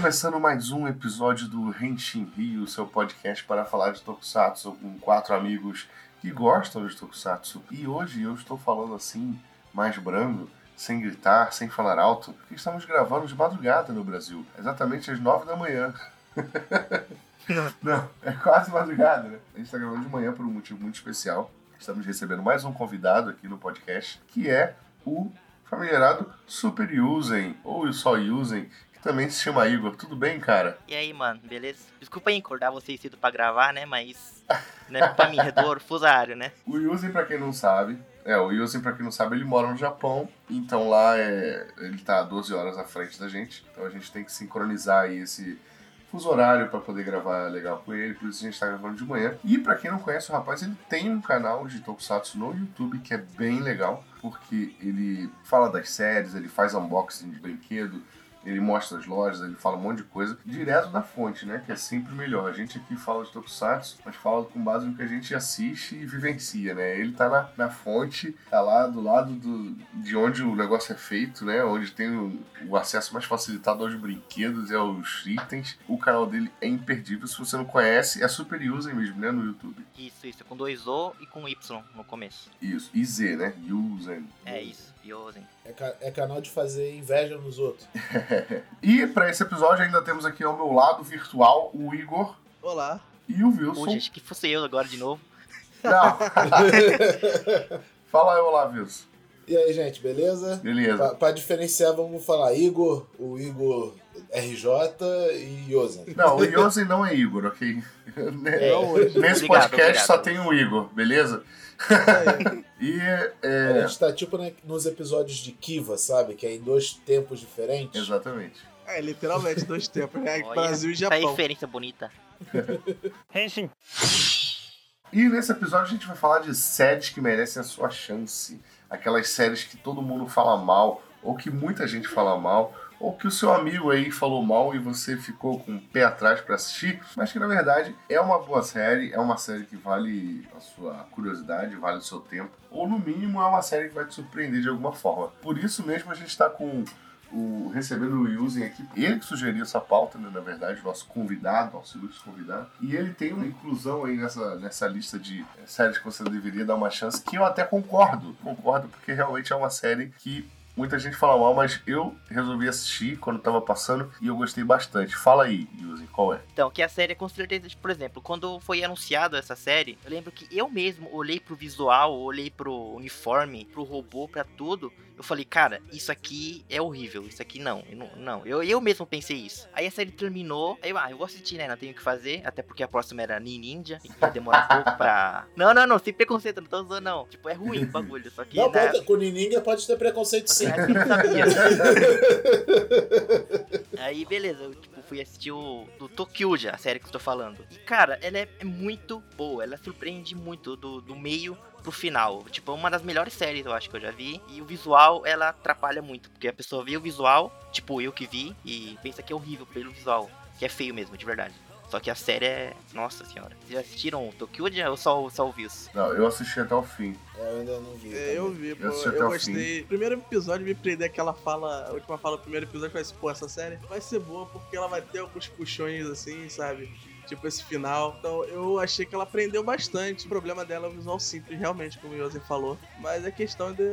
começando mais um episódio do Henshin Rio, seu podcast para falar de Tokusatsu com quatro amigos que gostam de Tokusatsu. E hoje eu estou falando assim, mais brando, sem gritar, sem falar alto, porque estamos gravando de madrugada no Brasil, exatamente às nove da manhã. Não, é quase madrugada, né? A gente está gravando de manhã por um motivo muito especial. Estamos recebendo mais um convidado aqui no podcast, que é o familiarado Super Yuzen, ou só Yuzen, também se chama Igor. Tudo bem, cara? E aí, mano, beleza? Desculpa aí acordar vocês cedo pra gravar, né? Mas não é culpa minha, é do fusário, né? O Yuzen, pra quem não sabe, é, o Yuzen, pra quem não sabe, ele mora no Japão, então lá é, ele tá 12 horas à frente da gente, então a gente tem que sincronizar aí esse fuso horário para poder gravar legal com ele, por isso a gente tá gravando de manhã. E para quem não conhece o rapaz, ele tem um canal de Tokusatsu no YouTube que é bem legal, porque ele fala das séries, ele faz unboxing de brinquedo, ele mostra as lojas, ele fala um monte de coisa, direto da fonte, né? Que é sempre melhor. A gente aqui fala de Tokusatsu, mas fala com base no que a gente assiste e vivencia, né? Ele tá na, na fonte, tá lá do lado do, de onde o negócio é feito, né? Onde tem o, o acesso mais facilitado aos brinquedos e aos itens. O canal dele é imperdível. Se você não conhece, é super user mesmo, né? No YouTube. Isso, isso, com dois O e com Y no começo. Isso, e Z, né? User. É isso, Yosen. É, ca- é canal de fazer inveja nos outros. E para esse episódio ainda temos aqui ao meu lado virtual o Igor Olá. e o Wilson. Puxa, acho que fosse eu agora de novo. Não. Fala aí, olá, Wilson. E aí, gente, beleza? Beleza. Pra, pra diferenciar, vamos falar Igor, o Igor RJ e Yosen. Não, o Yosen não é Igor, ok? É, hoje. Nesse Obrigado, podcast obrigado. só tem o Igor, beleza? E A é. gente tá tipo né, nos episódios de Kiva, sabe? Que é em dois tempos diferentes. Exatamente. É, literalmente, dois tempos, né? Olha, Brasil e Essa Japão. referência bonita. E nesse episódio a gente vai falar de séries que merecem a sua chance. Aquelas séries que todo mundo fala mal, ou que muita gente fala mal, ou que o seu amigo aí falou mal e você ficou com o pé atrás pra assistir, mas que na verdade é uma boa série, é uma série que vale a sua curiosidade, vale o seu tempo, ou no mínimo é uma série que vai te surpreender de alguma forma. Por isso mesmo a gente tá com o recebendo o Yuzen aqui, ele que sugeriu essa pauta, né, na verdade, nosso convidado, nosso ilustre convidado, e ele tem uma inclusão aí nessa, nessa lista de eh, séries que você deveria dar uma chance, que eu até concordo, concordo, porque realmente é uma série que muita gente fala mal, mas eu resolvi assistir quando tava passando e eu gostei bastante. Fala aí, Yuzen, qual é? Então, que a série, com certeza, por exemplo, quando foi anunciada essa série, eu lembro que eu mesmo olhei pro visual, olhei pro uniforme, pro robô, pra tudo. Eu falei, cara, isso aqui é horrível, isso aqui não, eu não, não. Eu, eu mesmo pensei isso. Aí a série terminou, aí eu, ah, eu vou assistir, né? Não tenho o que fazer, até porque a próxima era Ninja, e ia demorar um pouco pra. Não, não, não, sem preconceito, não tô usando, não. Tipo, é ruim o bagulho, só que. Não, né, pode, com Nininga pode ter preconceito sim. a gente não sabia. Aí, beleza, eu tipo, fui assistir o do Tokyuja, a série que eu tô falando. E, cara, ela é, é muito boa, ela surpreende muito do, do meio pro final. Tipo, é uma das melhores séries, eu acho que eu já vi. E o visual, ela atrapalha muito, porque a pessoa vê o visual, tipo, eu que vi, e pensa que é horrível pelo visual, que é feio mesmo, de verdade. Só que a série é. Nossa senhora. Vocês já assistiram o Tokyuja ou só, só o Views? Não, eu assisti até o fim. É, eu ainda não vi. É, eu também. vi, pô. Eu assisti Eu, até o gostei. Primeiro episódio me prender aquela fala, a última fala do primeiro episódio, vai ser, pô, essa série vai ser boa porque ela vai ter alguns puxões assim, sabe? Tipo esse final. Então eu achei que ela aprendeu bastante. O problema dela é o visual simples, realmente, como o Yosen falou. Mas é questão de-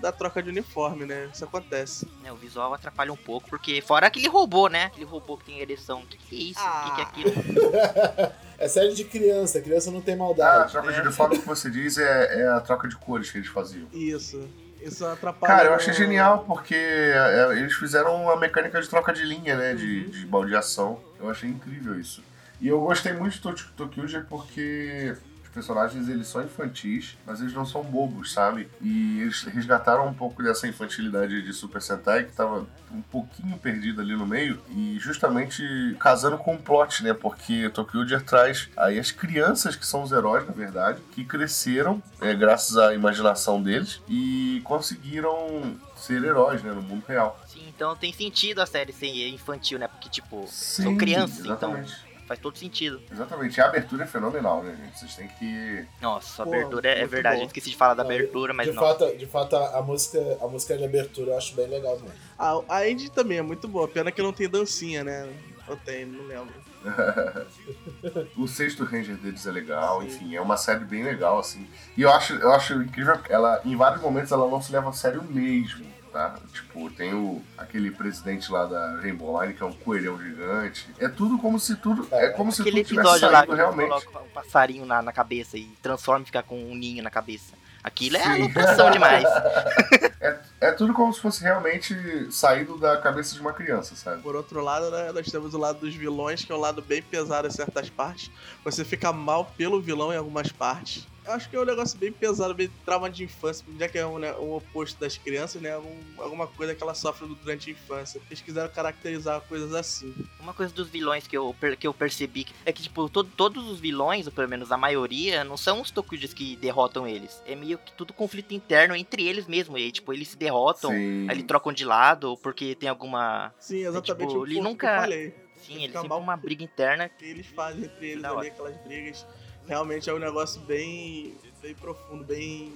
da troca de uniforme, né? Isso acontece. Né, o visual atrapalha um pouco, porque fora aquele robô, né? Aquele robô que tem ereção. O que, que é isso? O que, que é Ah. aquilo? É série de criança, criança não tem Ah, a maldade. troca de uniforme que você diz é, é a troca de cores que eles faziam. Isso. Isso atrapalha. Cara, eu achei genial porque é, eles fizeram uma mecânica de troca de linha, né? De, Uhum. de baldeação. Eu achei incrível isso. E eu gostei muito de Tok- Tokyuja porque os personagens eles são infantis, mas eles não são bobos, sabe? E eles resgataram um pouco dessa infantilidade de Super Sentai que tava um pouquinho perdida ali no meio e justamente casando com o plot, né? Porque Tokyuja traz aí as crianças que são os heróis, na verdade, que cresceram é, graças à imaginação deles e conseguiram ser heróis, né? No mundo real. Sim, então tem sentido a série ser infantil, né? Porque, tipo, Sim, são crianças, então exatamente. faz faz todo sentido. Exatamente, e a abertura é fenomenal, né, gente? Vocês têm que. Nossa, a Pô, abertura é, é verdade. bom. Eu esqueci de falar da Não, abertura, mas de não. fato, de fato a, música, a música de abertura eu acho bem legal mesmo. A, a Andy também é muito boa, pena que não tem dancinha, né? Ou tem, não lembro. o sexto Ranger deles é legal, enfim, é uma série bem legal, assim. E eu acho, eu acho incrível que ela, em vários momentos, ela não se leva a sério mesmo, tá? Tipo, tem o, aquele presidente lá da Rainbow Line, que é um coelhão gigante. É tudo como se tudo. É como se Aquele tudo tivesse episódio lá que saído realmente. coloca um passarinho na, na cabeça e transforma e fica com um ninho na cabeça. Aquilo é Sim. alocação demais. É tudo como se fosse realmente saído da cabeça de uma criança, sabe? Por outro lado, né, nós temos o lado dos vilões, que é um lado bem pesado em certas partes. Você fica mal pelo vilão em algumas partes. Eu acho que é um negócio bem pesado, bem trauma de infância, já que é um, né, um oposto das crianças, né? algum- alguma coisa que ela sofre durante a infância. Eles quiseram caracterizar coisas assim. Uma coisa dos vilões que eu, que eu percebi é que, tipo, todo- todos os vilões, ou pelo menos a maioria, não são os Tokujas que derrotam eles. É meio que tudo conflito interno entre eles mesmo. E, aí, tipo, eles se derrotam, Sim. aí eles trocam de lado, porque tem alguma. Sim, exatamente tipo, o ele ponto nunca- que eu falei. Sim, eles sempre uma briga interna. que eles fazem entre eles ali, aquelas brigas. Realmente é um negócio bem, bem profundo, bem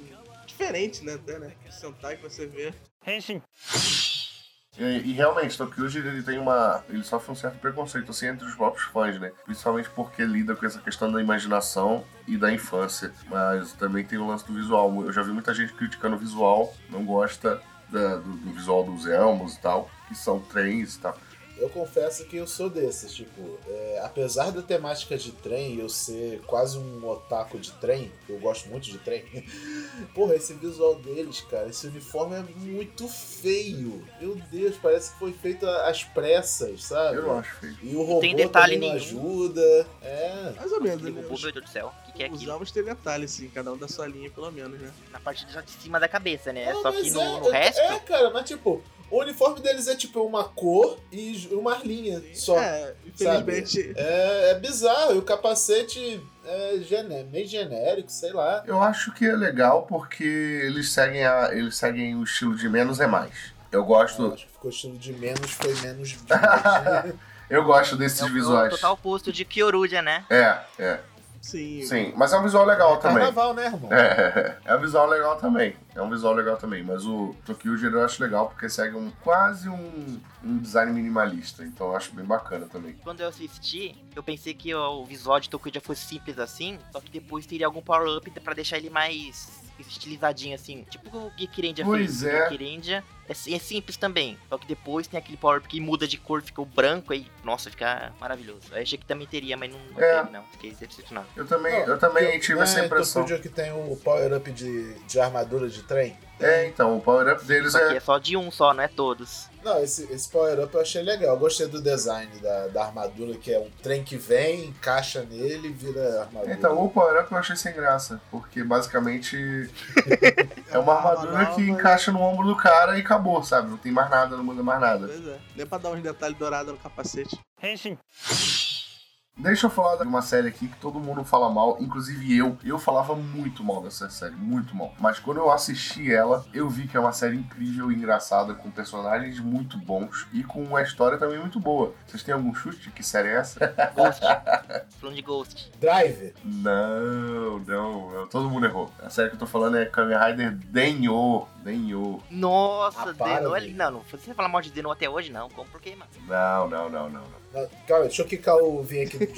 diferente, né? Até, né? Sentar e você vê. E, e realmente, Tokyo ele tem uma. Ele sofre um certo preconceito assim entre os próprios fãs, né? Principalmente porque lida com essa questão da imaginação e da infância. Mas também tem o lance do visual. Eu já vi muita gente criticando o visual, não gosta da- do, do visual dos elmos e tal, que são trens e tal. Eu confesso que eu sou desses, tipo, é, apesar da temática de trem eu ser quase um otaku de trem, eu gosto muito de trem, porra, esse visual deles, cara, esse uniforme é muito feio. Meu Deus, parece que foi feito às pressas, sabe? Eu não acho feio. E o robô tem detalhe não nenhum. ajuda. É. Mais ou menos, Aquele né? robô, Os, meu Deus do céu. O que, que é os aquilo? elmos têm detalhes, sim, cada um da sua linha, pelo menos, né? Na parte de de cima da cabeça, né? Não, Só mas que no, é, no resto. É, cara, mas tipo, o uniforme deles é tipo uma cor e uma linha só. É, infelizmente. É, é bizarro, e o capacete é gené meio genérico, sei lá. Eu acho que é legal porque eles seguem, a, eles seguem o estilo de menos é mais. Eu Eu gosto, acho que ficou estilo de menos, foi menos divertido. eu gosto desses É o, o visuais. total oposto de Kyoruja, né? É, é, Sim. sim. Mas é um visual legal também. Carnaval, né, irmão? É, é um visual legal também. É um visual legal também. Mas o Tokyo eu acho legal porque segue um, quase um, um design minimalista. Então eu acho bem bacana também. Quando eu assisti, eu pensei que o visual de Tokuja fosse simples assim, só que depois teria algum power-up pra deixar ele mais estilizadinho assim. Tipo o Gekirendia Pois fez. é. Gekirendia é, é simples também, só que depois tem aquele power-up que muda de cor, fica o branco aí, nossa, fica maravilhoso. Eu achei que também teria, mas não, não É. teve não, fiquei decepcionado. Eu também, Não, eu também que- tive não essa é impressão. Tokyo que tem o power-up de, de armadura de trem? É, então, o power-up deles Só que é. é só de um só, não é todos. Não, esse, esse power-up eu achei legal. Eu gostei do design da, da armadura, que é um trem que vem, encaixa nele e vira armadura. Então, o power-up eu achei sem graça. Porque basicamente é uma armadura que encaixa no ombro do cara e acabou, sabe? Não tem mais nada, não muda mais nada. Pois é. Nem pra dar uns detalhes dourados no capacete. Deixa eu falar de uma série aqui que todo mundo fala mal, inclusive eu. Eu falava muito mal dessa série, muito mal. Mas quando eu assisti ela, eu vi que é uma série incrível e engraçada, com personagens muito bons e com uma história também muito boa. Vocês têm algum chute? Que série é essa? Ghost. Falando de Ghost. Driver. Não, não, todo mundo errou. A série que eu tô falando é Kamen Rider Denyo. Denyo. Nossa, Ah, para, Deno, velho. não, não, você falar mal de Deno até hoje não, como por quê, mano? Não, não, não, não. não. Não, Calma, deixa eu quicar o vinho aqui no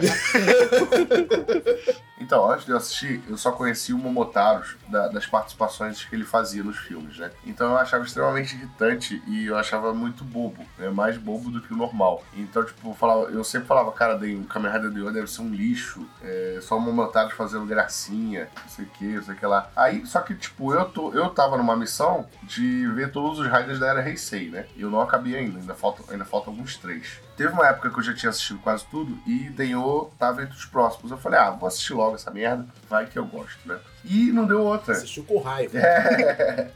Discord. Então, antes de eu assistir, eu só conheci o Momotaros da- das participações que ele fazia nos filmes, né? Então eu achava extremamente irritante e eu achava muito bobo, né? Mais bobo do que o normal. Então, tipo, eu, falava, eu sempre falava, cara, o Kamen Rider Dio deve ser um lixo, é, só o Momotaros fazendo gracinha, não sei o que, não sei o que lá. Aí, só que, tipo, eu, tô, eu tava numa missão de ver todos os Riders da Era Heisei, né? Eu não acabei ainda, ainda faltam ainda faltam alguns três. Teve uma época que eu já tinha assistido quase tudo e Denho tava entre os próximos. Eu falei, ah, vou assistir logo essa merda, vai que eu gosto, né? E não deu outra. Assistiu com raiva.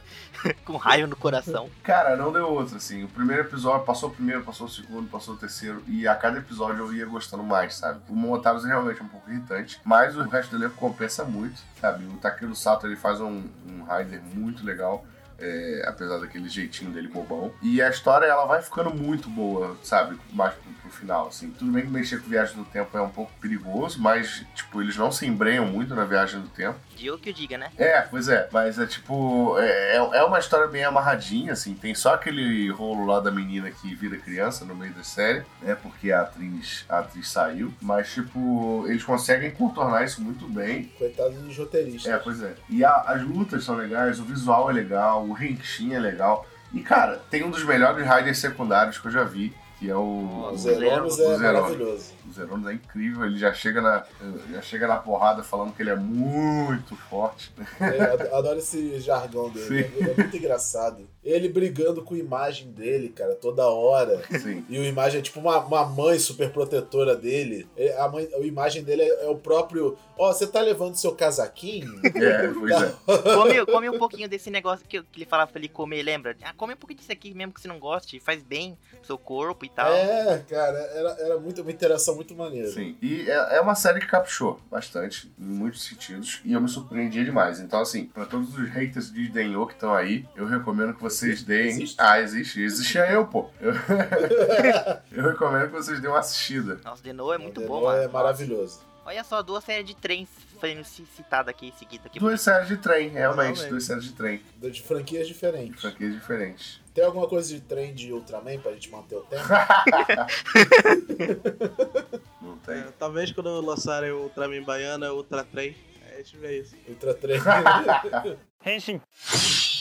Com raio no coração. Cara, não deu outra, assim. O primeiro episódio passou o primeiro, passou o segundo, passou o terceiro, e a cada episódio eu ia gostando mais, sabe? O Momotaros é realmente um pouco irritante, mas o resto do elenco compensa muito, sabe? O Takeru Sato ele faz um, um rider muito legal. É, apesar daquele jeitinho dele bobão. E a história ela vai ficando muito boa, sabe? Mais pro, pro final, assim. Tudo bem que mexer com viagem do tempo é um pouco perigoso, mas, tipo, eles não se embrenham muito na viagem do tempo. Dio que o diga, né? É, pois é, mas é tipo. É, é uma história bem amarradinha, assim. Tem só aquele rolo lá da menina que vira criança no meio da série, né? Porque a atriz, a atriz saiu. Mas, tipo, eles conseguem contornar isso muito bem. Coitado dos roteiristas. É, pois é. E a- as lutas são legais, o visual é legal, o Henshin é legal. E, cara, tem um dos melhores riders secundários que eu já vi, que é o. O O Zeronos Zero. é maravilhoso. O Zeronos é incrível, ele já chega na, já chega na porrada falando que ele é muito forte. É, eu adoro esse jargão dele. Sim. É muito engraçado. Ele brigando com a imagem dele, cara, toda hora. Sim. E o imagem é tipo uma, uma mãe super protetora dele. É, A, mãe, a imagem dele é, é o próprio. Ó, você tá levando seu casaquinho? É, pois é. Come, come um pouquinho desse negócio que, que ele falava pra ele comer, lembra? Ah, come um pouquinho disso aqui mesmo que você não goste, faz bem pro seu corpo e tal. É, cara, era, era muito, uma interação muito maneira. Sim. E é, é uma série que caprichou bastante, em muitos sentidos, e eu me surpreendia demais. Então, assim, pra todos os haters de Denyo que estão aí, eu recomendo que vocês Existe? deem. Existe? Ah, existe. Existia eu, pô. Eu... eu recomendo que vocês deem uma assistida. Nossa, No é muito bom, No mano. É maravilhoso. Olha só, duas séries de trens sendo ci- citadas aqui em seguida. Aqui. Duas séries de trem, realmente, Realmente. duas séries de trem. De franquias De diferentes. franquias diferentes. Tem alguma coisa de trem de Ultraman pra gente manter o tempo? Não tem. É, talvez quando lançarem o Ultraman Baiana, o Ultra Trem, a gente vê isso. Ultra trem.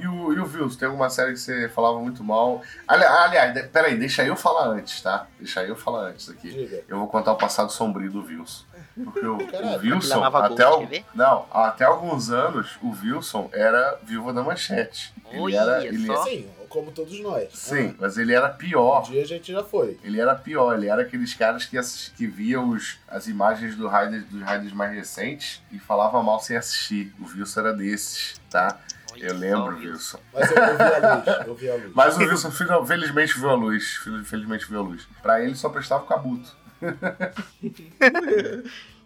E o, e o Vils, tem alguma série que você falava muito mal? Ali- aliás, de- peraí, deixa eu falar antes, tá? Deixa eu falar antes aqui. Diga. Eu vou contar o passado sombrio do Vils. Porque o, Caralho. o Wilson, até, ver? não, até alguns anos, o Wilson era viúva da manchete. Ele era, ele, só. Sim, como todos nós. sim, Ah, mas ele era um pior. dia a gente já foi. Ele era pior, ele era aqueles caras que, assis- que via os, as imagens do Raiders, dos Raiders mais recentes e falava mal sem assistir. O Wilson era desses, tá? Eu lembro? Wilson. Mas eu, eu vi a luz. Eu vi a luz. Mas o Wilson fel- felizmente viu a luz. fel- Felizmente viu a luz. Pra ele só prestava o cabuto.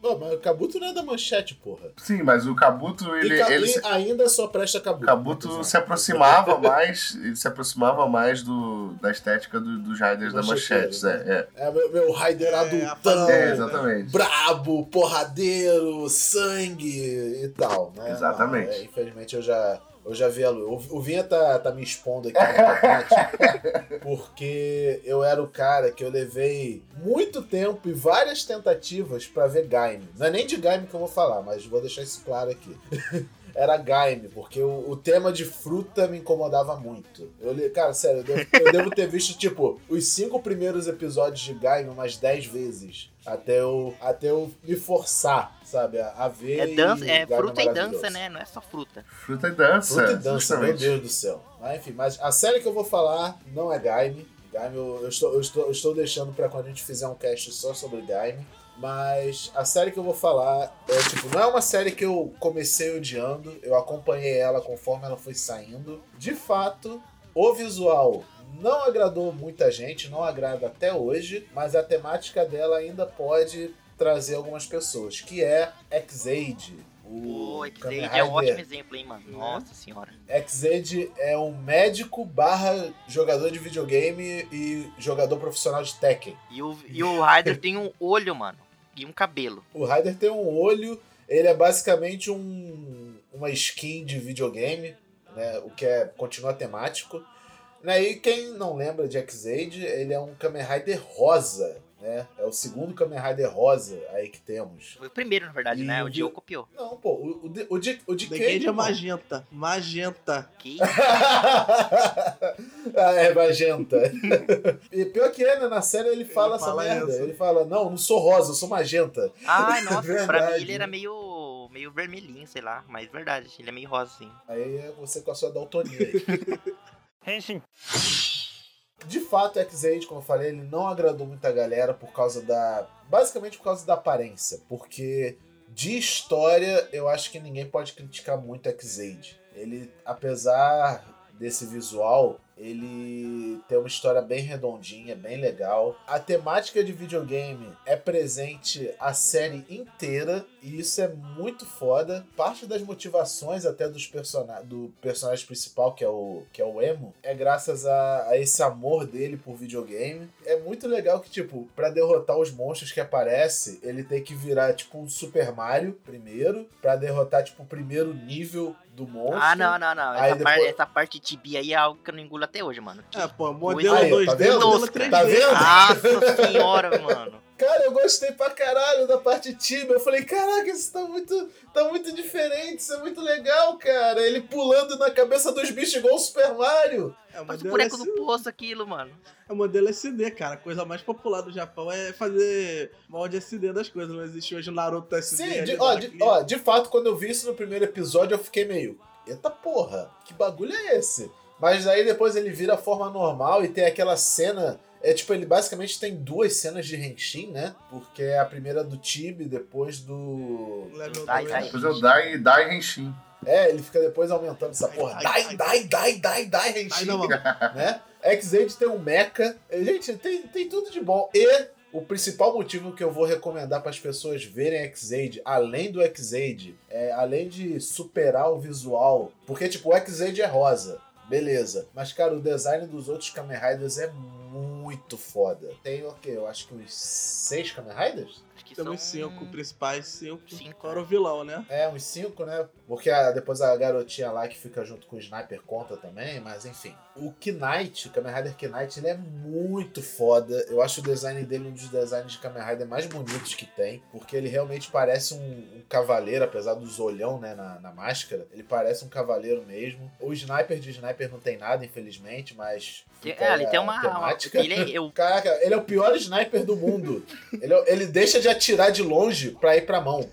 Não, mas o Kabuto não é da manchete, porra. Sim, mas o cabuto, ele. e, Ca- ele se- ainda só presta o Kabuto. cabuto se aproximava mais. Ele se aproximava mais do, da estética do- dos Riders da Mancheteiro, manchetes. É, é. É meu, meu Raider É, adultão. É, exatamente. brabo, porradeiro, sangue e tal, né? Exatamente. Não, é, infelizmente eu já, eu já vi a luz. O, Vinha tá, tá me expondo aqui na internet, porque eu era o cara que eu levei muito tempo e várias tentativas pra ver Gaime. Não é nem de Gaime que eu vou falar, mas vou deixar isso claro aqui. Era Gaime, porque o, o tema de fruta me incomodava muito. Eu, cara, sério, eu devo, eu devo ter visto, tipo, os cinco primeiros episódios de Gaime umas dez vezes. Até eu, até eu me forçar, sabe, a, ver. É, dança, e é fruta e dança, né? Não é só fruta. Fruta e dança. Fruta e dança, meu. Deus do céu. Mas enfim, mas a série que eu vou falar não é Gaime. Gaime eu, eu estou, eu, estou, eu estou deixando pra quando a gente fizer um cast só sobre Gaime. Mas a série que eu vou falar é tipo, não é uma série que eu comecei odiando, eu acompanhei ela conforme ela foi saindo. De fato, o visual não agradou muita gente, não agrada até hoje, mas a temática dela ainda pode trazer algumas pessoas, que é X-Aid. O X-Aid é um ótimo exemplo, hein, mano? Nossa senhora. X-Aid é um médico barra jogador de videogame e jogador profissional de Tekken. E o, e o Ryder tem um olho, mano. E um cabelo. O Ryder tem um olho, ele é basicamente um, uma skin de videogame, né? O que é, continua temático. Né? E quem não lembra de X-Aid, ele é um Kamen Rider rosa, né? É o segundo Kamen Rider rosa aí que temos. Foi o primeiro, na verdade, E né? o Dio copiou. Não, pô, o, o, de- o de, o de The Cage é magenta. Magenta. Que ah, é magenta. e pior que é, né? Na série ele fala essa fala merda. isso. Ele fala, não, não sou rosa, eu sou magenta. Ai, nossa, pra mim ele era meio. meio vermelhinho, sei lá. Mas verdade, ele é meio rosa, assim. Aí é você com a sua daltonia aí. De fato, X-Aid, como eu falei, ele não agradou muita galera por causa da. Basicamente por causa da aparência. Porque de história, eu acho que ninguém pode criticar muito X-Aid. Ele, apesar desse visual, Ele tem uma história bem redondinha, bem legal. A temática de videogame é presente a série inteira e isso é muito foda. Parte das motivações até dos person do personagem principal, que é o, que é o Emo, é graças a, a esse amor dele por videogame. É muito legal que, tipo, para derrotar os monstros que aparece, ele tem que virar, tipo, um Super Mario primeiro, para derrotar, tipo, o primeiro nível do monstro. Ah, não, não, não. Essa, depois- parte, essa parte de tibi aí é algo que eu não engulo até hoje, mano. É, pô, modelo Aí, 2D, tá vendo? modelo Tosca. 3D. Tá vendo? Nossa senhora, mano. Cara, eu gostei pra caralho da parte time. Eu falei, caraca, isso tá muito, tá muito diferente, isso é muito legal, cara. Ele pulando na cabeça dos bichos igual o Super Mario. É, o Faz o modelo, boneco do SD, poço aquilo, mano. é o modelo SD, cara. A coisa mais popular do Japão é fazer molde SD das coisas. Não existe hoje o Naruto SD. Sim, de, ó, de, ó, de fato, quando eu vi isso no primeiro episódio, eu fiquei meio. Eita porra, que bagulho é esse? Mas aí depois ele vira a forma normal e tem aquela cena. É tipo, ele basicamente tem duas cenas de Henshin, né? Porque é a primeira do Tibi, depois do. Dai, dai. Depois eu Dai, Dai Henshin. É, ele fica depois aumentando essa porra. dai, Dai, dai, dai, dai, Henshin. Né? X-Aid tem um mecha. Gente, tem, tem tudo de bom. E o principal motivo que eu vou recomendar para as pessoas verem X-Aid, além do X-Aid, é, além de superar o visual, porque tipo, o X-Aid é rosa. Beleza. Mas, cara, o design dos outros Kamen Riders é muito foda. Tem o quê? Eu acho que uns seis Kamen Riders? Que Temos são... cinco principais, cinco. Cinco. Fora o vilão, né? É, uns cinco, né? Porque a- depois a garotinha lá que fica junto com o Sniper conta também, mas enfim. O Knight, o Kamen Rider Knight, ele é muito foda. Eu acho o design dele um dos designs de Kamen Rider mais bonitos que tem, porque ele realmente parece um, um cavaleiro, apesar dos olhão, né, na, na máscara. Ele parece um cavaleiro mesmo. O Sniper de Sniper não tem nada, infelizmente, mas... Fica É, a tem uma. temática. ele é, eu, Caraca, ele é o pior sniper do mundo. ele, é- ele deixa de atirar de longe pra ir pra mão.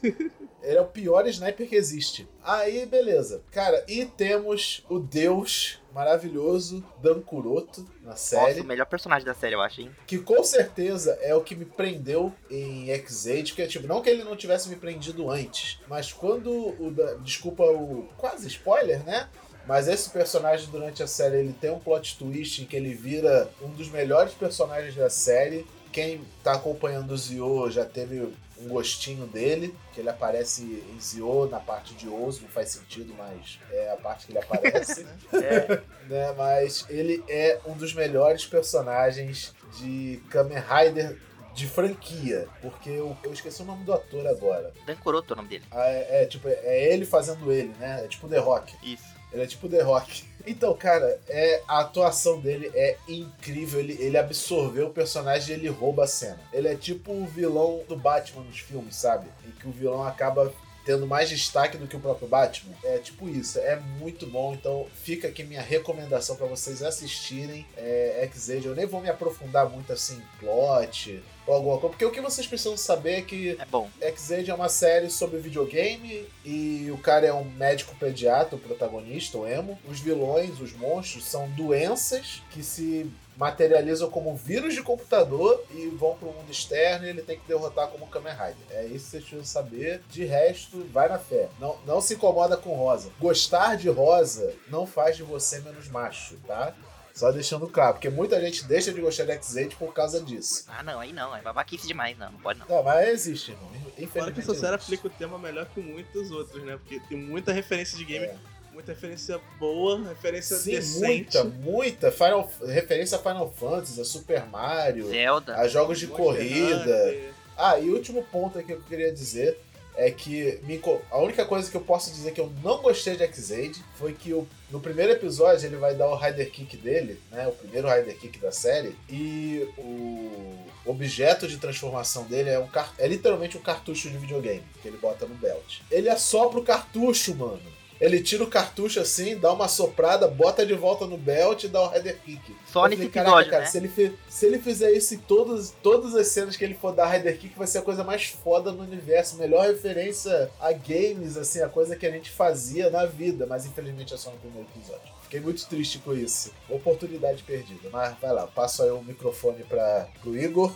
Ele é o pior sniper que existe. Aí, beleza. Cara, e temos o deus maravilhoso Dan Kuroto na nossa, série. o melhor personagem da série, eu acho, hein? Que com certeza é o que me prendeu em X-Aid. Que é tipo, não que ele não tivesse me prendido antes, mas quando o. Desculpa o. Quase spoiler, né? Mas esse personagem durante a série ele tem um plot twist em que ele vira um dos melhores personagens da série. Quem tá acompanhando o Zio já teve um gostinho dele, que ele aparece em Zio na parte de Oz, não faz sentido, mas é a parte que ele aparece É, né? Mas ele é um dos melhores personagens de Kamen Rider de franquia. Porque eu, eu esqueci o nome do ator agora. Dan Kuroto é o nome dele. Ah, É, é, tipo, é ele fazendo ele, né? É tipo The Rock. Isso. Ele é tipo The Rock. Então, cara, é, a atuação dele é incrível. Ele, ele absorveu o personagem e ele rouba a cena. Ele é tipo o vilão do Batman nos filmes, sabe? Em que o vilão acaba tendo mais destaque do que o próprio Batman. É tipo isso, é muito bom. Então fica aqui minha recomendação pra vocês assistirem é, X-Aid. Eu nem vou me aprofundar muito assim em plot ou alguma coisa, porque o que vocês precisam saber é que É bom. X-Aid é uma série sobre videogame e o cara é um médico pediatra, o protagonista, o Emo. Os vilões, os monstros, são doenças que se materializam como vírus de computador e vão pro mundo externo e ele tem que derrotar como Kamen Rider. É isso que vocês precisam saber. De resto, vai na fé. Não, não se incomoda com rosa. Gostar de rosa não faz de você menos macho, tá? Só deixando claro, porque muita gente deixa de gostar de X-Aid por causa disso. Ah, não, aí não. É babaquice demais, não. Não pode não. Não, mas existe, irmão. Fora Infelizmente. que essa série existe. aplica o tema melhor que muitos outros, né? Porque tem muita referência de game, É. muita referência boa, referência Sim, decente. muita, muita. Final, referência a Final Fantasy, a Super Mario, Zelda. a jogos de Monster corrida. Hunter. Ah, e o último ponto aqui que eu queria dizer é que me a única coisa que eu posso dizer que eu não gostei de X-Aid foi que o- no primeiro episódio ele vai dar o Rider Kick dele, né? O primeiro Rider Kick da série. E o objeto de transformação dele é um é literalmente um cartucho de videogame que ele bota no belt. Ele assopra o cartucho, mano. Ele tira o cartucho assim, dá uma soprada, bota de volta no belt e dá o Rider Kick. Só Eu nesse falei, "Caraca, episódio, cara, né? Se ele, se ele fizer isso em todas, todas as cenas que ele for dar Rider Kick, vai ser a coisa mais foda no universo. Melhor referência a games, assim, a coisa que a gente fazia na vida. Mas infelizmente é só no primeiro episódio. Fiquei muito triste com isso. Oportunidade perdida. Mas vai lá, passo aí o microfone para pro Igor.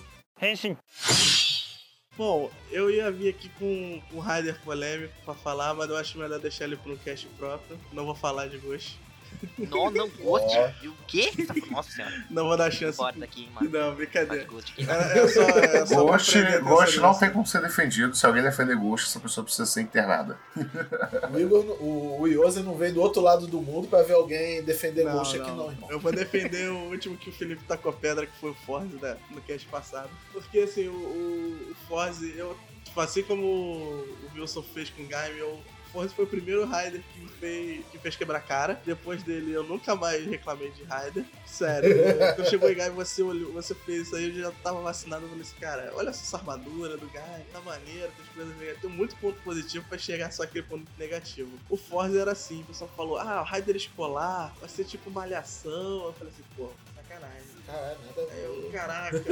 Bom, eu ia vir aqui com um rider polêmico pra falar, mas eu acho melhor deixar ele pra um cast próprio. Não vou falar de Ghost. Não, não, Ghost? Ó. E o quê? Nossa senhora. Não vou dar chance. Bora daqui, mano. Não, brincadeira. Ghost aqui. É, é só, é só Ghost, Ghost não tem como ser defendido. Se alguém defender Ghost, essa pessoa precisa ser internada. O Igor, o, o Yosen não vem do outro lado do mundo pra ver alguém defender Não, Ghost aqui, não. não, irmão. Eu vou defender o último que o Felipe tacou pedra, que foi o Forze, né, no cast passado. Porque, assim, o, o, Forze, eu, tipo, assim como o Wilson fez com o Gaime, eu- o Forze foi o primeiro Raider que me fez, que fez quebrar cara. Depois dele, eu nunca mais reclamei de Raider. Sério, eu- quando chegou em Gaime, você, olhou, você fez isso aí, eu já tava vacinado. Eu falei assim, cara, olha essa armadura do Gaime, tá maneiro, tem as coisas negativas. Tem muito ponto positivo pra chegar só aquele ponto negativo. O Forze era assim, o pessoal falou, ah, o Raider escolar vai ser tipo malhação. Eu falei assim, pô, sacanagem. Caralho, nada a ver. caraca,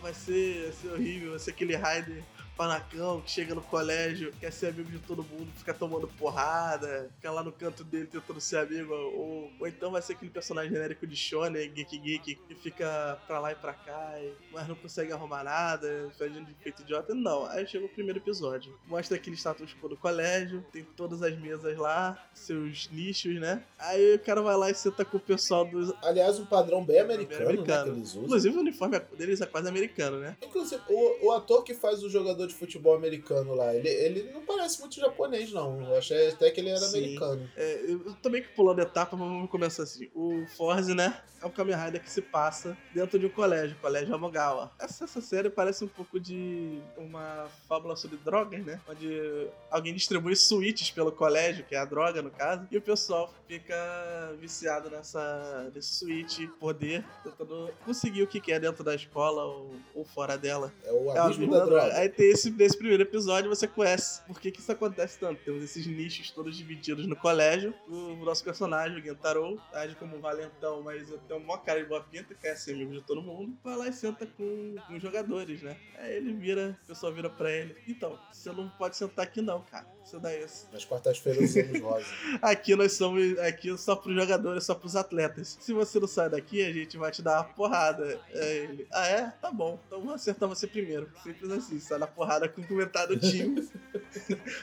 vai ser, vai ser horrível, vai ser aquele Raider panacão que chega no colégio, quer ser amigo de todo mundo, fica tomando porrada, fica lá no canto dele tentando ser amigo, ou, ou então vai ser aquele personagem genérico de Shonen, Geek Geek, que fica pra lá e pra cá, mas não consegue arrumar nada, fazendo de feito idiota. Não, aí chega o primeiro episódio. Mostra aquele status quo do colégio, tem todas as mesas lá, seus nichos, né? Aí o cara vai lá e senta com o pessoal dos. Aliás, um padrão bem americano, americano. né. Inclusive o uniforme deles é quase americano, né? Inclusive, o, o ator que faz o jogador de futebol americano lá, ele, ele não parece muito japonês, não. Eu achei até que ele era Sim. americano. É, eu eu tô meio que pulando etapa, mas vamos começar assim. O Forze, né? É um Kamen Rider que se passa dentro de um colégio, colégio Amogawa. Essa, essa série parece um pouco de uma fábula sobre drogas, né? Onde alguém distribui suítes pelo colégio, que é a droga no caso, e o pessoal fica viciado nessa nesse suíte, poder, tentando conseguir o que quer dentro da escola ou, ou fora dela. É o É abismo mina da droga. Aí tem esse, nesse primeiro episódio você conhece por que, que isso acontece tanto. Temos esses nichos todos divididos no colégio. O, nosso personagem, o Gentaro, age como um valentão, mas tem uma cara de boa pinta, quer ser amigo de todo mundo. Vai lá e senta com, com os jogadores, né? Aí ele vira, o pessoal vira pra ele. Então, você não pode sentar aqui não, cara. Você dá isso. Nas quartas-feiras usamos rosa. Aqui nós somos. Aqui é só pros jogadores, só pros atletas. Se você não sai daqui, a gente vai te dar uma porrada. Aí ele. Ah, é? Tá bom. Então vou acertar você primeiro. Simples assim, sai na porrada com o comentário do time.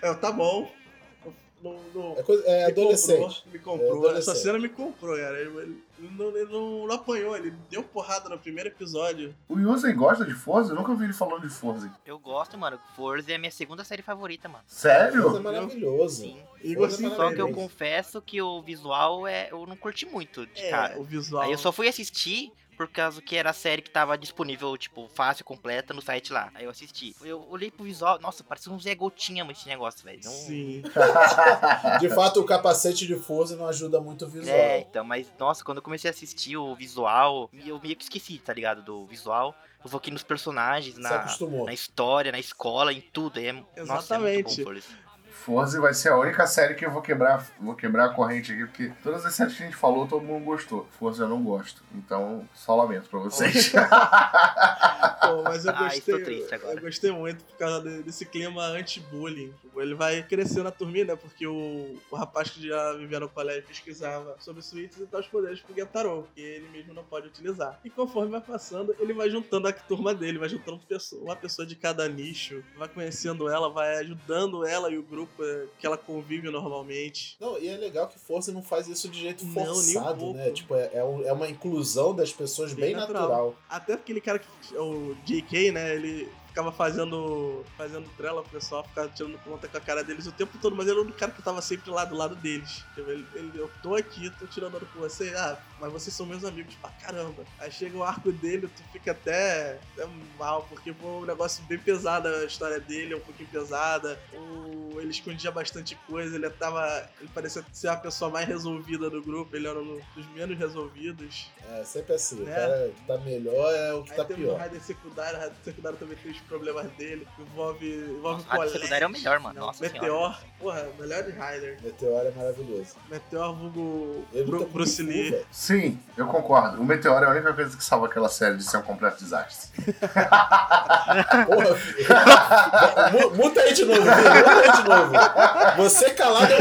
Eu, tá bom. Não, não, É, coisa, é me adolescente. Comprou, me comprou. É adolescente. Essa cena me comprou, cara. Ele, ele não, ele não- não apanhou, ele deu porrada no primeiro episódio. O Yuzen gosta de Forza? Eu nunca vi ele falando de Forza. Eu gosto, mano. Forza é a minha segunda série favorita, mano. Mas é Sério? maravilhoso. Sim. Igor Forza é Só que eu confesso que o visual é. Eu não curti muito de É, cara. o visual. Aí eu só fui assistir por causa que era a série que tava disponível, tipo, fácil, completa no site lá. Aí eu assisti. Eu olhei pro visual, nossa, parecia um Zé Gotinha esse negócio, velho. Não- Sim. De fato, o capacete de força não ajuda muito o visual. É, então, mas nossa, quando eu comecei a assistir o visual, eu meio que esqueci, tá ligado? Do visual. Eu foquei nos personagens, na, acostumou. na história, na escola, em tudo. É, Nossa, é muito Exatamente. bom Forza. Vai ser a única série que eu vou quebrar, vou quebrar a corrente aqui, porque todas as séries que a gente falou, todo mundo gostou. Forza eu não gosto. Então, só lamento pra vocês. Mas eu gostei. triste agora. Eu gostei muito por causa de- desse clima anti-bullying. Ele vai crescer na turminha, né? Porque o, o rapaz que já vivia no colégio pesquisava sobre suítes e os poderes pro Gentaro, que ele mesmo não pode utilizar. E conforme vai passando, ele vai juntando a turma dele, vai juntando pessoa- uma pessoa de cada nicho, vai conhecendo ela, vai ajudando ela e o grupo eh, que ela convive normalmente. Não, e é legal que Força não faz isso de jeito Não, nem um forçado, né? Tipo, é, é um- é uma inclusão das pessoas bem, Bem natural. natural. Até aquele cara que. O JK, né? Ele ficava fazendo. fazendo trela, o pessoal ficava tirando conta com a cara deles o tempo todo, mas ele era o cara que tava sempre lá do lado deles. Tipo, Ele, ele- eu tô aqui, tô tirando onda com você. Ah, mas vocês são meus amigos pra caramba. Aí chega o arco dele, tu fica até, até mal, porque foi um negócio bem pesado a história dele, é um pouquinho pesada. O, ele escondia bastante coisa, ele tava. Ele parecia ser a pessoa mais resolvida do grupo, ele era um dos menos resolvidos. É sempre assim. O É. cara que tá melhor é o que Aí tá tem o pior. Raider secundário, o Raider secundário também tem os problemas dele, envolve, envolve Nossa, colégio. secundária é o melhor, mano. Nossa senhora. Meteor, porra, melhor de Raider. Meteoro é maravilhoso. Meteor, vulgo Bru Bruce Lee. velho. Sim, eu concordo. O Meteoro é a única coisa que salva aquela série de ser um completo desastre. Porra, Muta aí de novo. Muta aí de novo. Você calado é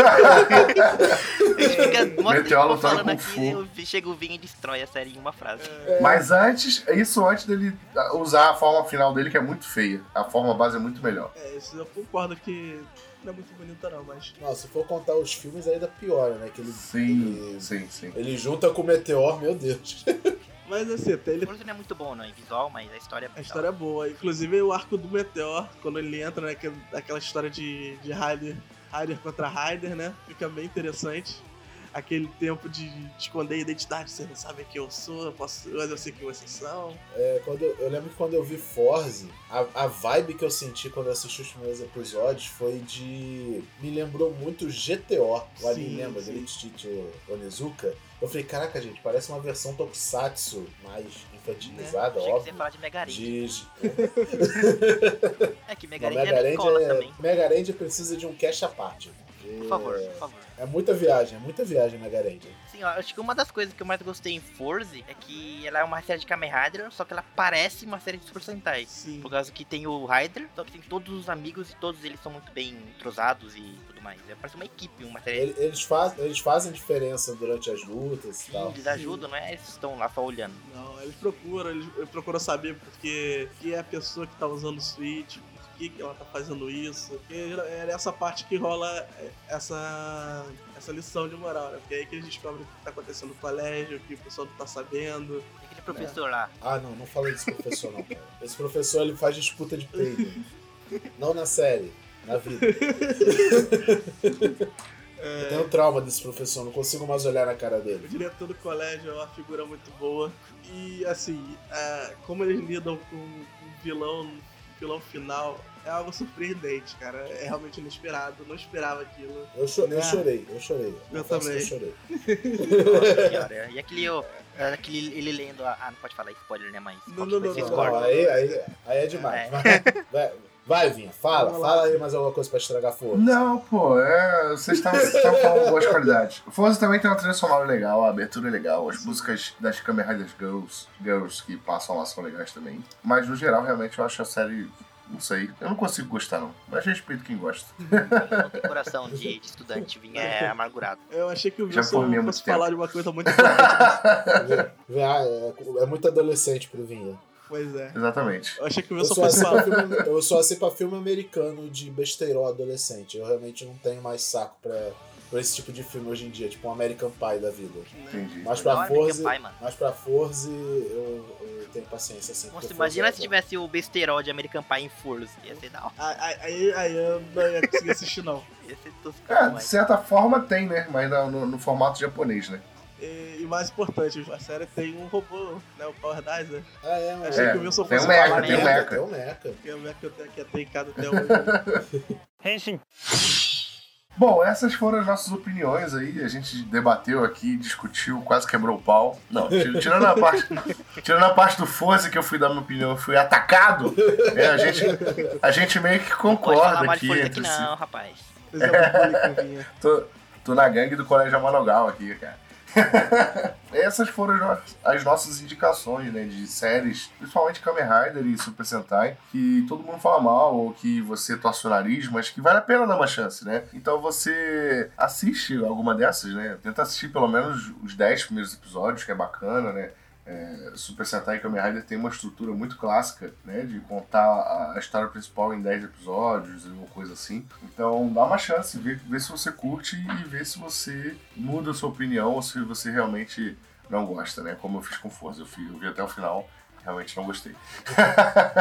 Meteoro lutando falando com aqui, chega o Vinho e destrói a série em uma frase. Mas antes, isso antes dele usar a forma final dele, que é muito feia. A forma base é muito melhor. É, isso eu concordo que não é muito bonita não, mas... Não, se for contar os filmes, ainda piora, né? Que ele, Sim, ele, sim, sim. ele junta com o Meteor, meu Deus. Mas assim, até ele... Forza não é muito bom, não, em visual, mas a história é A história é boa. Inclusive o arco do Meteor, quando ele entra, né? que- Aquela história de, de Ryder, Ryder contra Ryder, né? Fica bem interessante. Aquele tempo de esconder a identidade, você não sabe quem eu sou, eu posso, mas eu sei quem vocês são. É, quando eu, eu lembro que quando eu vi Forze, a, a vibe que eu senti quando eu assisti os primeiros episódios foi de. Me lembrou muito GTO. O Sim, lembra? sim. Great Teacher Onizuka. Eu falei, caraca, gente, parece uma versão Tokusatsu mais infantilizada, Achei que você óbvio. falar de Mega Ranger. De, É que é na escola Ranger, também. é, Mega Ranger precisa de um cash à parte. Por favor, por favor. É muita viagem, é muita viagem Mega Ranger. Sim, ó, acho que uma das coisas que eu mais gostei em Forze é que ela é uma série de Kamen Rider, só que ela parece uma série de Super Sentai. Sim. Por causa que tem o Rider, só que tem todos os amigos e todos eles são muito bem entrosados e tudo mais. É, parece uma equipe, uma série. Ele- Eles, faz, eles fazem diferença durante as lutas e Sim, tal. eles ajudam, não é? Eles estão lá só olhando. Não, eles procuram, eles procuram saber porque que é a pessoa que tá usando o Switch, que, que ela tá fazendo isso. Porque é nessa parte que rola essa, essa lição de moral, né? Porque é aí que eles descobrem o que tá acontecendo no colégio, o que o pessoal não tá sabendo. Tem aquele professor lá. Ah, não, não fala desse professor não, cara. Esse professor ele faz disputa de peido. Não na série, na vida. Eu tenho trauma desse professor, não consigo mais olhar na cara O dele. diretor do colégio é uma figura muito boa. E assim, é, como eles lidam com o vilão, o vilão final, é algo surpreendente, cara. É realmente inesperado. Não esperava aquilo. Eu, cho- eu É. chorei, eu chorei. Eu que também. Eu chorei. Nossa senhora. E aquele, ó, aquele ele lendo. a- Ah, não pode falar spoiler, né? Mas. Não, não, não, vocês Não, cortam. aí, aí, aí é demais. É. Vai, vai, vai, Vinha, fala, Vamos lá. fala aí mais alguma coisa pra estragar fogo. Não, pô, é. Vocês estavam falando boas qualidades. O Forza também tem uma trilha sonora legal, a abertura é legal, as músicas das Kamen Riders Girls, Girls que passam lá são legais também. Mas no geral, realmente, eu acho a série. Não sei, eu não consigo gostar não. Mas respeito quem gosta. Não tem coração de, de estudante, vinha é amargurado. Eu achei que o Já Wilson fosse falar de uma coisa muito importante. Ah, é, é muito adolescente pro Vinha. Pois é. Exatamente. Eu achei que o Eu Wilson sou, fosse assim falar. filme, eu sou assim pra filme americano de besteirol adolescente. Eu realmente não tenho mais saco pra, pra esse tipo de filme hoje em dia, tipo um American Pie da vida. Entendi. Mas pra Forze, Pie, mas pra Forze eu, eu tenho paciência assim. Nossa, imagina Forze se é bom. tivesse o besterol de American Pie em Forza. Ia ser da hora. Aí, aí, eu não ia conseguir assistir, não. Ia ser tosco É, de certa forma tem, né? Mas no- no formato japonês, né? E, e mais importante, a série tem um robô, né? O Power Dizer. Ah, é, mas Achei É, que o Wilson tem fosse um mecha, falar tem um mecha. Tem um mecha. Que é o que eu tenho aqui até em casa até hoje. Bom, essas foram as nossas opiniões aí. A gente debateu aqui, discutiu, quase quebrou o pau. Não, tir- tirando a parte, tirando a parte do Forza que eu fui dar minha opinião, eu fui atacado. É, a gente, a gente meio que Não concorda de aqui aqui entre si. não, rapaz. Vinha. Tô, tô na gangue do Colégio Manogal aqui, cara. Essas foram as no- as nossas indicações, né, de séries, principalmente Kamen Rider e Super Sentai, que todo mundo fala mal ou que você torce o nariz, mas que vale a pena dar uma chance, né? Então você assiste alguma dessas, né? Tenta assistir pelo menos os 10 primeiros episódios, que é bacana, né? É, Super Sentai e Kamen Rider tem uma estrutura muito clássica, né? De contar a história principal em 10 episódios ou coisa assim. Então dá uma chance, vê, vê se você curte e vê se você muda a sua opinião ou se você realmente não gosta, né? Como eu fiz com Forza. Eu, fui, eu vi até o final, realmente não gostei.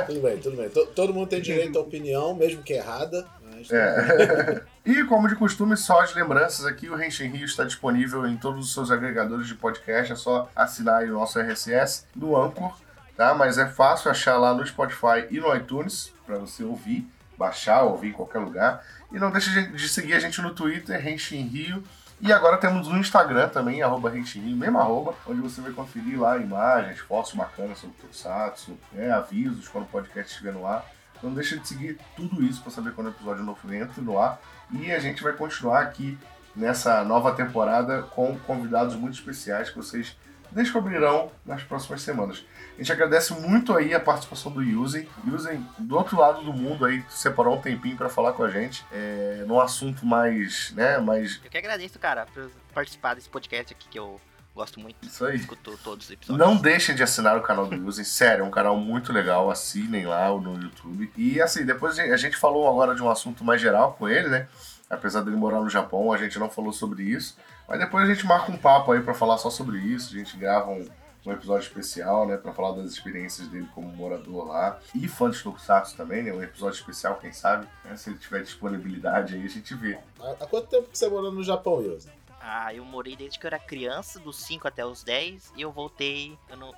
Tudo bem, tudo bem. To- Todo mundo tem direito à opinião, mesmo que errada. Mas É. e como de costume, só as lembranças aqui, o Renshin Rio está disponível em todos os seus agregadores de podcast, é só assinar o nosso RSS no Anchor, tá? Mas é fácil achar lá no Spotify e no iTunes para você ouvir, baixar, ouvir em qualquer lugar. E não deixe de- seguir a gente no Twitter, Renshin Rio. E agora temos um Instagram também, arroba Renshin Rio, mesmo arroba, onde você vai conferir lá imagens, fotos bacanas sobre o Tokusatsu, né, avisos quando o podcast estiver no ar. Não deixa de seguir tudo isso para saber quando o episódio novo entra no ar. E a gente vai continuar aqui nessa nova temporada com convidados muito especiais que vocês descobrirão nas próximas semanas. A gente agradece muito aí a participação do Yuzen. Yuzen, do outro lado do mundo aí, separou um tempinho para falar com a gente, é, num assunto mais, né, mais... Eu que agradeço, cara, por participar desse podcast aqui que eu gosto muito. Isso aí. Escuto todos os episódios. Não deixem de assinar o canal do Yuzen, sério, é um canal muito legal, assinem lá no YouTube. E assim, depois a gente falou agora de um assunto mais geral com ele, né? Apesar dele morar no Japão, a gente não falou sobre isso. Mas depois a gente marca um papo aí para falar só sobre isso. A gente grava um, um episódio especial, né, para falar das experiências dele como morador lá. E fã de Tokusatsu também, né, um episódio especial, quem sabe. Né, se ele tiver disponibilidade aí, a gente vê. Há, quanto tempo que você morou no Japão, Yosa? Ah, eu morei desde que eu era criança, dos 5 até os 10, e eu voltei. Eu, não,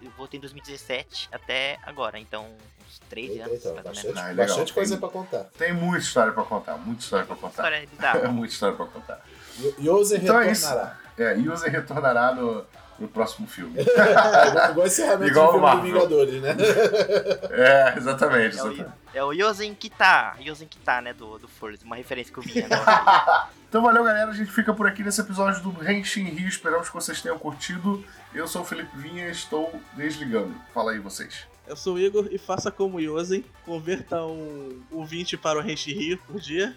eu voltei em 2017 até agora, então uns 13 anos. Então, bastante, Ah, é bastante coisa Tem- pra contar. Tem muita história para contar, muita história para contar. História. É muita história para contar. Yosen Então é isso. retornará. É, Yuzen retornará no, no próximo filme. É, igual encerramento Igual do filme do Marvel. Vingadores, né? É, exatamente, É o, exatamente. é o Yosen Kita, Yosen Kita, né, do, do Forza, uma referência que eu vi agora. Então valeu, galera. A gente fica por aqui nesse episódio do Henshin Rio. Esperamos que vocês tenham curtido. Eu sou o Felipe Vinha e estou desligando. Fala aí vocês. Eu sou o Igor e faça como o Yosen, converta um, um 20 para o Renchi Rio por dia.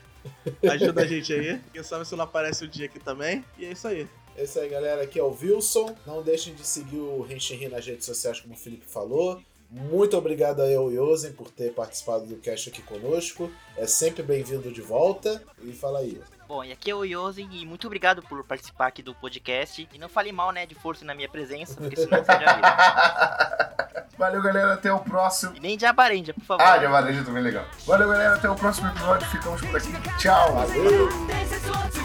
Ajuda a gente aí. Quem sabe se não aparece o dia aqui também. E é isso aí. É isso aí, galera. Aqui é o Wilson. Não deixem de seguir o Renshin nas redes sociais, como o Felipe falou. Muito obrigado aí ao Yosen por ter participado do cast aqui conosco. É sempre bem-vindo de volta. E fala aí. Bom, e aqui é o Yosen e muito obrigado por participar aqui do podcast. E não fale mal, né, de força na minha presença, porque senão você já viu. Valeu, galera. Até o próximo. E nem de Abarendia, por favor. Ah, de Amareja também legal. Valeu, galera. Até o próximo episódio. Ficamos por aqui. Tchau. Valeu!